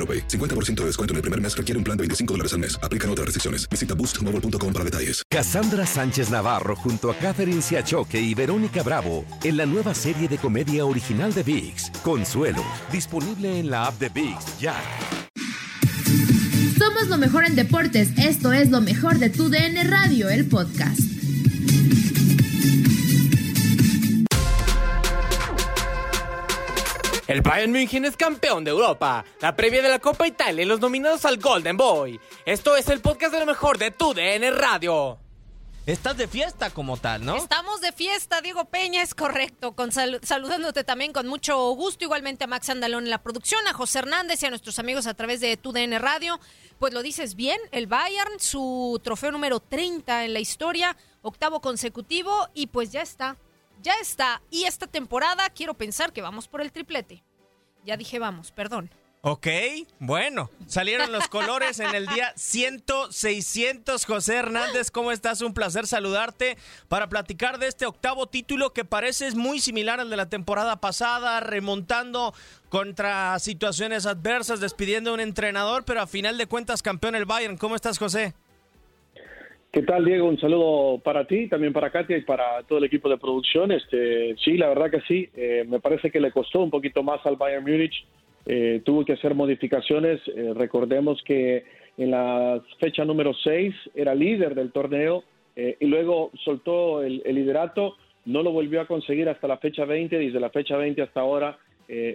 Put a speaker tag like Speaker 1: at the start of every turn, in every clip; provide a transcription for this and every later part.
Speaker 1: AroPay. 50% de descuento en el primer mes requiere un plan de 25 dólares al mes. Aplican otras restricciones. Visita boostmobile.com para detalles.
Speaker 2: Cassandra Sánchez Navarro junto a Catherine Siachoque y Verónica Bravo en la nueva serie de comedia original de VIX, Consuelo, disponible en la app de VIX ya.
Speaker 3: Somos lo mejor en deportes. Esto es lo mejor de tu DN Radio, el podcast.
Speaker 4: El Bayern München es campeón de Europa, la previa de la Copa Italia y los nominados al Golden Boy. Esto es el podcast de lo mejor de tu DN Radio. Estás de fiesta como tal, ¿no?
Speaker 5: Estamos de fiesta, Diego Peña, es correcto. Con sal- saludándote también con mucho gusto, igualmente a Max Andalón en la producción, a José Hernández y a nuestros amigos a través de TUDN Radio. Pues lo dices bien, el Bayern, su trofeo número 30 en la historia, octavo consecutivo, y pues ya está, ya está. Y esta temporada quiero pensar que vamos por el triplete. Ya dije vamos, perdón.
Speaker 4: Ok, bueno, salieron los colores en el día 100, 600. José Hernández, ¿cómo estás? Un placer saludarte para platicar de este octavo título que parece muy similar al de la temporada pasada, remontando contra situaciones adversas, despidiendo a un entrenador, pero a final de cuentas campeón el Bayern. ¿Cómo estás, José?
Speaker 6: ¿Qué tal, Diego? Un saludo para ti, también para Katia y para todo el equipo de producción. Este, sí, la verdad que sí. Eh, me parece que le costó un poquito más al Bayern Múnich. Eh, tuvo que hacer modificaciones. Eh, recordemos que en la fecha número 6 era líder del torneo eh, y luego soltó el, liderato. No lo volvió a conseguir hasta la fecha 20. Desde la fecha 20 hasta ahora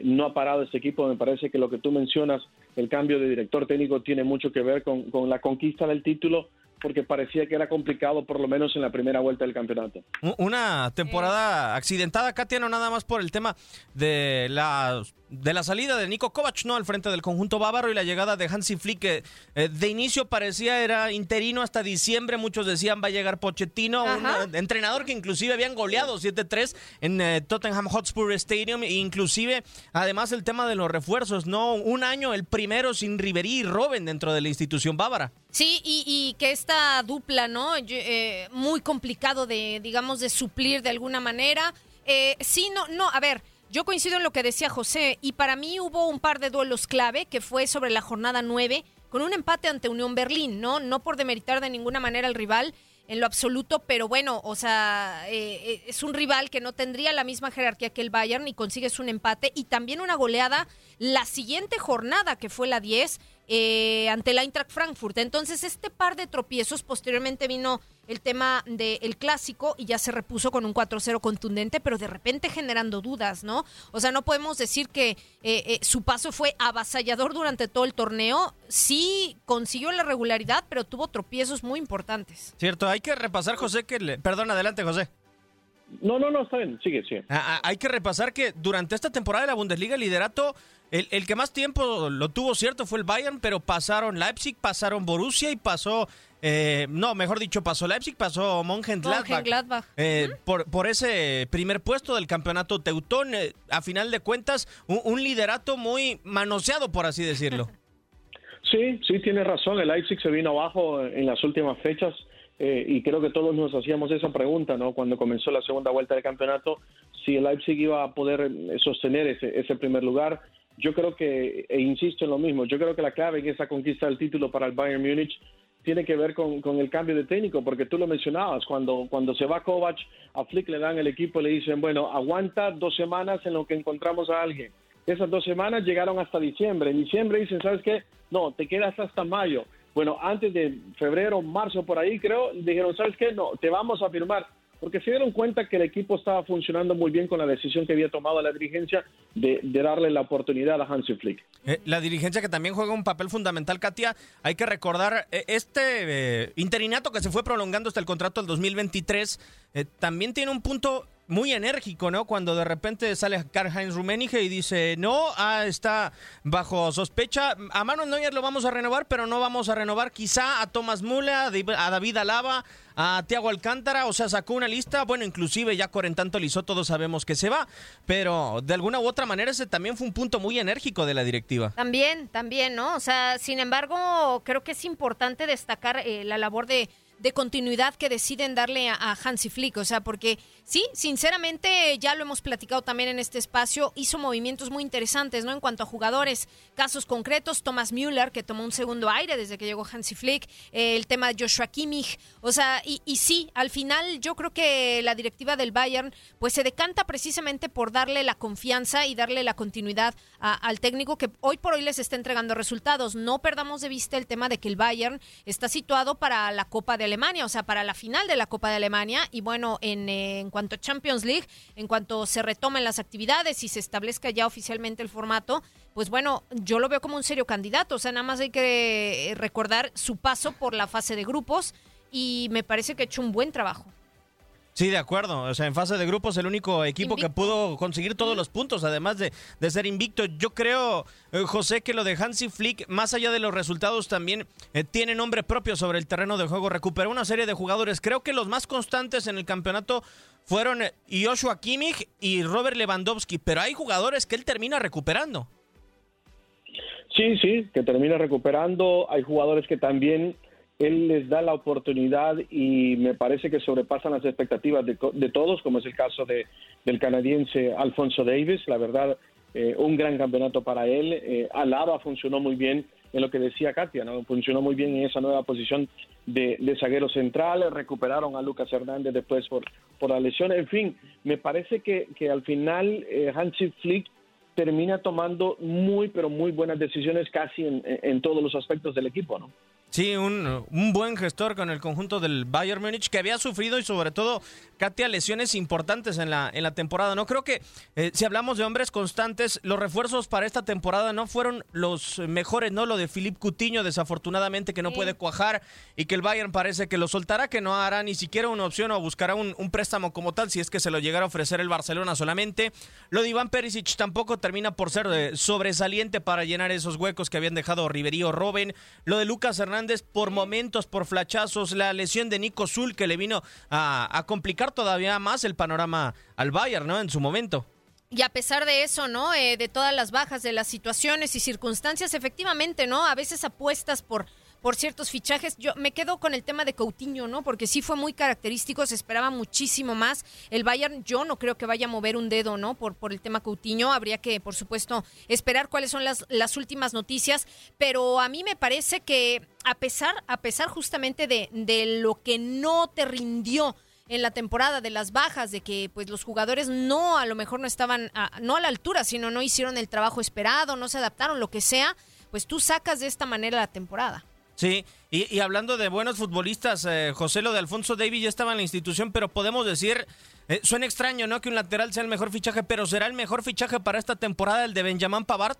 Speaker 6: no ha parado ese equipo. Me parece que lo que tú mencionas, el cambio de director técnico, tiene mucho que ver con la conquista del título porque parecía que era complicado, por lo menos en la primera vuelta del campeonato.
Speaker 4: Una temporada accidentada, Katia, no nada más por el tema de la, de la salida de Nico Kovac, ¿no? Al frente del conjunto bávaro y la llegada de Hansi Flick, que eh, de inicio parecía era interino hasta diciembre. Muchos decían va a llegar Pochettino, un
Speaker 5: Ajá.
Speaker 4: eh, entrenador que inclusive habían goleado 7-3 en eh, Tottenham Hotspur Stadium. E inclusive, además, el tema de los refuerzos, ¿no? Un año, el primero sin Ribery y Robben dentro de la institución bávara.
Speaker 5: Sí, y, y que esta dupla, ¿no? Eh, muy complicado de, digamos, de suplir de alguna manera. Eh, sí, no, no, a ver, yo coincido en lo que decía José, y para mí hubo un par de duelos clave, que fue sobre la jornada 9, con un empate ante Unión Berlín, ¿no? No por demeritar de ninguna manera al rival en lo absoluto, pero bueno, o sea, eh, eh, es un rival que no tendría la misma jerarquía que el Bayern y consigues un empate y también una goleada la siguiente jornada, que fue la 10, eh, ante el Eintracht Frankfurt. Entonces, este par de tropiezos, posteriormente vino el tema del clásico y ya se repuso con un 4-0 contundente, pero de repente generando dudas, ¿no? O sea, no podemos decir que eh, eh, su paso fue avasallador durante todo el torneo. Sí consiguió la regularidad, pero tuvo tropiezos muy importantes.
Speaker 4: Cierto, hay que repasar, José, que le... Perdón, adelante, José.
Speaker 6: No, no, no, está bien, sigue, sigue.
Speaker 4: Ah, ah, hay que repasar que durante esta temporada de la Bundesliga el liderato, el, el que más tiempo lo tuvo cierto fue el Bayern, pero pasaron Leipzig, pasaron Borussia y pasó, eh, no, mejor dicho, pasó Leipzig, pasó Mönchengladbach.
Speaker 5: Mönchengladbach.
Speaker 4: Eh, por, por ese primer puesto del campeonato Teutón, eh, a final de cuentas, un, un liderato muy manoseado, por así decirlo.
Speaker 6: Sí, sí, tiene razón. El Leipzig se vino abajo en las últimas fechas. Eh, y creo que todos nos hacíamos esa pregunta, ¿no? Cuando comenzó la segunda vuelta del campeonato, si el Leipzig iba a poder sostener ese, ese primer lugar. Yo creo que, e insisto en lo mismo, yo creo que la clave en esa conquista del título para el Bayern Múnich tiene que ver con, con, el cambio de técnico, porque tú lo mencionabas, cuando, cuando se va Kovac, a Flick le dan el equipo y le dicen, bueno, aguanta dos semanas en lo que encontramos a alguien. Esas dos semanas llegaron hasta diciembre. En diciembre dicen, ¿sabes qué? No, te quedas hasta mayo. Bueno, antes de febrero, marzo, por ahí creo, dijeron, ¿sabes qué? No, te vamos a firmar porque se dieron cuenta que el equipo estaba funcionando muy bien con la decisión que había tomado la dirigencia de, darle la oportunidad a Hansi Flick.
Speaker 4: Eh, la dirigencia que también juega un papel fundamental, Katia, hay que recordar, eh, este eh, interinato que se fue prolongando hasta el contrato del 2023, también tiene un punto muy enérgico, ¿no? Cuando de repente sale Karl-Heinz Rummenigge y dice, no, ah, está bajo sospecha, a Manuel Neuer lo vamos a renovar, pero no vamos a renovar quizá a Thomas Müller, a David Alaba, a Tiago Alcántara, o sea, sacó una lista, bueno, inclusive ya Corentanto Lizó, todos sabemos que se va, pero de alguna u otra manera ese también fue un punto muy enérgico de la directiva.
Speaker 5: También, también, ¿no? O sea, sin embargo, creo que es importante destacar eh, la labor de de continuidad que deciden darle a, Hansi Flick. O sea, porque sí, sinceramente, ya lo hemos platicado también en este espacio, hizo movimientos muy interesantes, ¿no? En cuanto a jugadores, casos concretos, Thomas Müller, que tomó un segundo aire desde que llegó Hansi Flick, eh, el tema de Joshua Kimmich. O sea, y, y, sí, al final yo creo que la directiva del Bayern, pues se decanta precisamente por darle la confianza y darle la continuidad al técnico que hoy por hoy les está entregando resultados. No perdamos de vista el tema de que el Bayern está situado para la Copa de Alemania, o sea, para la final de la Copa de Alemania. Y bueno, en, en cuanto a Champions League, en cuanto se retomen las actividades y se establezca ya oficialmente el formato, pues bueno, yo lo veo como un serio candidato. O sea, nada más hay que eh, recordar su paso por la fase de grupos y me parece que ha hecho un buen trabajo.
Speaker 4: Sí, de acuerdo. O sea, en fase de grupos el único equipo que pudo conseguir todos los puntos, además de, de ser invicto. Yo creo, eh, José, que lo de Hansi Flick, más allá de los resultados, también eh, tiene nombre propio sobre el terreno de juego. Recuperó una serie de jugadores. Creo que los más constantes en el campeonato fueron eh, Joshua Kimmich y Robert Lewandowski, pero hay jugadores que él termina recuperando.
Speaker 6: Sí, sí, que termina recuperando. Hay jugadores que también él les da la oportunidad y me parece que sobrepasan las expectativas de, todos, como es el caso de, del canadiense Alfonso Davis. La verdad, eh, un gran campeonato para él. Eh, Alaba funcionó muy bien en lo que decía Katia, ¿no? funcionó muy bien en esa nueva posición de, de zaguero central. Recuperaron a Lucas Hernández después por, por la lesión. En fin, me parece que, que al final eh, Hansi Flick termina tomando muy, pero muy buenas decisiones casi en, en todos los aspectos del equipo, ¿no?
Speaker 4: Sí, un, un, buen gestor con el conjunto del Bayern Múnich que había sufrido y sobre todo, Katia, lesiones importantes en la, en la temporada. No creo que eh, si hablamos de hombres constantes, los refuerzos para esta temporada no fueron los mejores, ¿no? Lo de Philippe Cutiño, desafortunadamente, que no puede cuajar y que el Bayern parece que lo soltará, que no hará ni siquiera una opción o buscará un, un préstamo como tal si es que se lo llegara a ofrecer el Barcelona solamente. Lo de Iván Perisic tampoco termina por ser eh, sobresaliente para llenar esos huecos que habían dejado Riverío Robben. Lo de Lucas Hernández por momentos, por flachazos, la lesión de Nico Zul que le vino a, complicar todavía más el panorama al Bayern, ¿no? En su momento.
Speaker 5: Y a pesar de eso, ¿no? Eh, de todas las bajas, de las situaciones y circunstancias, efectivamente, ¿no? A veces apuestas por por ciertos fichajes. Yo me quedo con el tema de Coutinho, ¿no? Porque sí fue muy característico, se esperaba muchísimo más. El Bayern, yo no creo que vaya a mover un dedo, ¿no? Por, por el tema Coutinho. Habría que, por supuesto, esperar cuáles son las, las últimas noticias. Pero a mí me parece que, a pesar, a pesar justamente de, de lo que no te rindió en la temporada de las bajas, de que pues los jugadores no a lo mejor no estaban no a la altura, sino no hicieron el trabajo esperado, no se adaptaron, lo que sea, pues tú sacas de esta manera la temporada.
Speaker 4: Sí, y, hablando de buenos futbolistas, eh, José, lo de Alfonso Davis ya estaba en la institución, pero podemos decir, eh, suena extraño, ¿no? Que un lateral sea el mejor fichaje, pero ¿será el mejor fichaje para esta temporada el de Benjamin Pavard?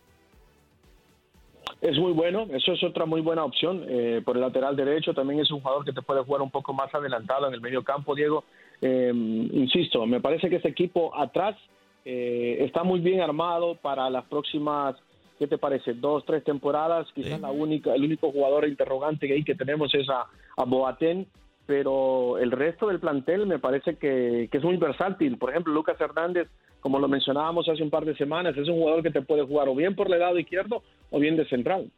Speaker 6: Es muy bueno, eso es otra muy buena opción eh, por el lateral derecho. También es un jugador que te puede jugar un poco más adelantado en el medio campo, Diego. insisto, me parece que este equipo atrás está muy bien armado para las próximas ¿qué te parece? Dos, tres temporadas, quizás la única, el único jugador interrogante que ahí que tenemos es a, a Boateng, pero el resto del plantel me parece que, que, es muy versátil. Por ejemplo, Lucas Hernández, como lo mencionábamos hace un par de semanas, es un jugador que te puede jugar o bien por el lado izquierdo o bien de central.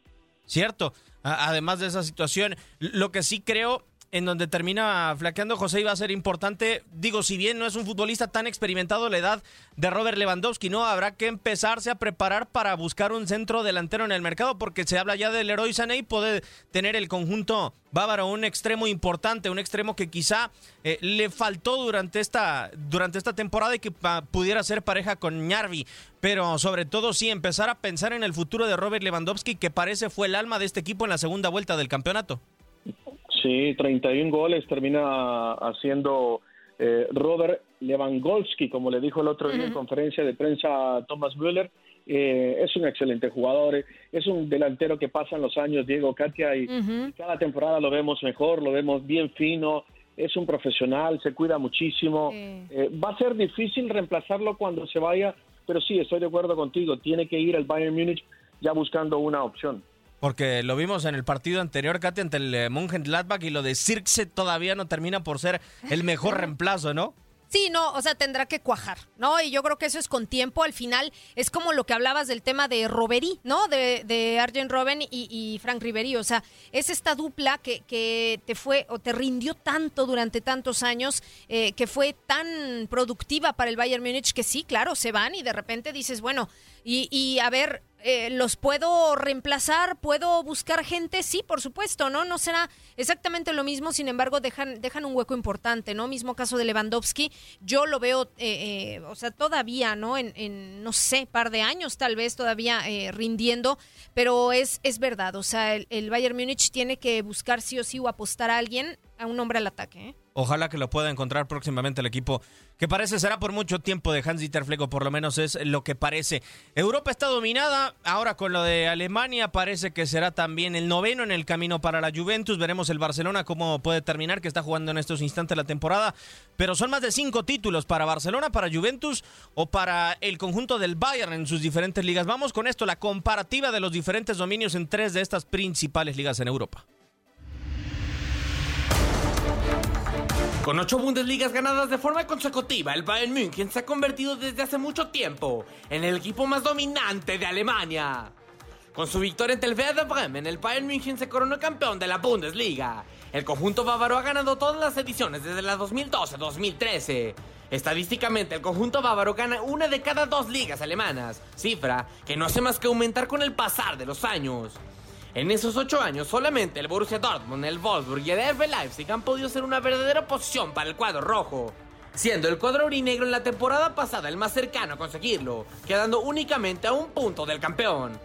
Speaker 4: ¿cierto? además de esa situación, lo que sí creo en donde termina flaqueando José iba a ser importante. Digo, si bien no es un futbolista tan experimentado la edad de Robert Lewandowski, no habrá que empezarse a preparar para buscar un centro delantero en el mercado porque se habla ya del héroe Sané y puede tener el conjunto bávaro un extremo importante, un extremo que quizá eh, le faltó durante esta durante esta temporada y que pudiera ser pareja con Ñarvi, pero sobre todo sí empezar a pensar en el futuro de Robert Lewandowski que parece fue el alma de este equipo en la segunda vuelta del campeonato.
Speaker 6: Sí, 31 goles termina haciendo eh, Robert Lewandowski, como le dijo el otro día en conferencia de prensa Thomas Müller. Eh, es un excelente jugador, es un delantero que pasan los años, Diego Katia, y cada temporada lo vemos mejor, lo vemos bien fino, es un profesional, se cuida muchísimo. Eh, va a ser difícil reemplazarlo cuando se vaya, pero sí, estoy de acuerdo contigo, tiene que ir al Bayern Múnich ya buscando una opción.
Speaker 4: Porque lo vimos en el partido anterior, Katy, ante el eh, Mönchengladbach y lo de Circe todavía no termina por ser el mejor reemplazo, ¿no?
Speaker 5: Sí, no, o sea, tendrá que cuajar, ¿no? Y yo creo que eso es con tiempo. Al final es como lo que hablabas del tema de Roberi, ¿no? De, de Arjen Robben y, Frank Riveri. O sea, es esta dupla que, que, te fue o te rindió tanto durante tantos años, eh, que fue tan productiva para el Bayern Múnich que sí, claro, se van y de repente dices, bueno, y, y a ver, eh, ¿Los puedo reemplazar? ¿Puedo buscar gente? Sí, por supuesto, ¿no? No será exactamente lo mismo, sin embargo, dejan, dejan un hueco importante, ¿no? Mismo caso de Lewandowski, yo lo veo, eh, eh, o sea, todavía, ¿no? En, no sé, par de años tal vez todavía rindiendo, pero es, es verdad, o sea, el, el Bayern Múnich tiene que buscar sí o sí o apostar a alguien, a un hombre al ataque, ¿eh?
Speaker 4: Ojalá que lo pueda encontrar próximamente el equipo, que parece será por mucho tiempo de Hans-Dieter Fleck, por lo menos es lo que parece. Europa está dominada, ahora con lo de Alemania parece que será también el noveno en el camino para la Juventus. Veremos el Barcelona cómo puede terminar, que está jugando en estos instantes la temporada. Pero son más de cinco títulos para Barcelona, para Juventus o para el conjunto del Bayern en sus diferentes ligas. Vamos con esto, la comparativa de los diferentes dominios en tres de estas principales ligas en Europa.
Speaker 7: Con ocho Bundesligas ganadas de forma consecutiva, el Bayern München se ha convertido desde hace mucho tiempo en el equipo más dominante de Alemania. Con su victoria ante el Werder Bremen, el Bayern München se coronó campeón de la Bundesliga. El conjunto bávaro ha ganado todas las ediciones desde la 2012-2013. Estadísticamente, el conjunto bávaro gana una de cada dos ligas alemanas, cifra que no hace más que aumentar con el pasar de los años. En esos ocho años, solamente el Borussia Dortmund, el Wolfsburg y el RB Leipzig han podido ser una verdadera oposición para el cuadro rojo, siendo el cuadro urinegro en la temporada pasada el más cercano a conseguirlo, quedando únicamente a un punto del campeón.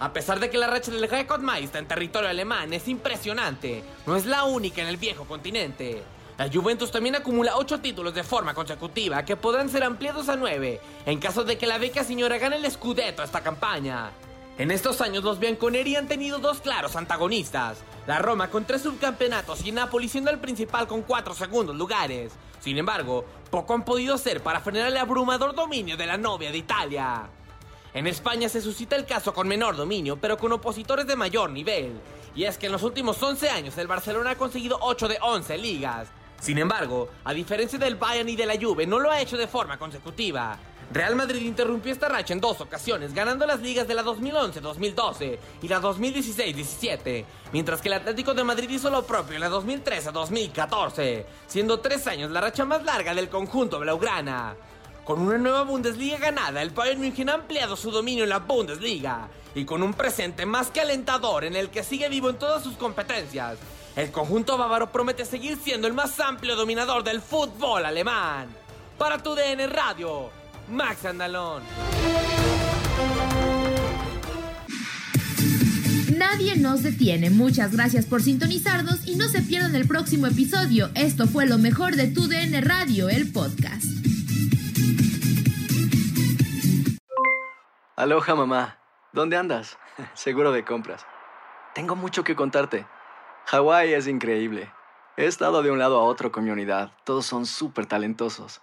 Speaker 7: A pesar de que la racha del Rekordmeister en territorio alemán es impresionante, no es la única en el viejo continente. La Juventus también acumula ocho títulos de forma consecutiva que podrán ser ampliados a nueve en caso de que la beca señora gane el Scudetto esta campaña. En estos años los bianconeri han tenido dos claros antagonistas, la Roma con tres subcampeonatos y Napoli siendo el principal con cuatro segundos lugares. Sin embargo, poco han podido hacer para frenar el abrumador dominio de la novia de Italia. En España se suscita el caso con menor dominio, pero con opositores de mayor nivel. Y es que en los últimos 11 años el Barcelona ha conseguido 8 de 11 ligas. Sin embargo, a diferencia del Bayern y de la Juve, no lo ha hecho de forma consecutiva. Real Madrid interrumpió esta racha en dos ocasiones, ganando las ligas de la 2011-2012 y la 2016-17, mientras que el Atlético de Madrid hizo lo propio en la 2013-2014, siendo tres años la racha más larga del conjunto blaugrana. Con una nueva Bundesliga ganada, el Bayern München ha ampliado su dominio en la Bundesliga y con un presente más que alentador en el que sigue vivo en todas sus competencias. El conjunto bávaro promete seguir siendo el más amplio dominador del fútbol alemán. Para tu DN Radio, Max Andalón.
Speaker 3: Nadie nos detiene. Muchas gracias por sintonizarnos y no se pierdan el próximo episodio. Esto fue lo mejor de Tu DN Radio, el podcast.
Speaker 8: Aloha mamá. ¿Dónde andas? Seguro de compras. Tengo mucho que contarte. Hawái es increíble. He estado de un lado a otro con mi unidad. Todos son súper talentosos.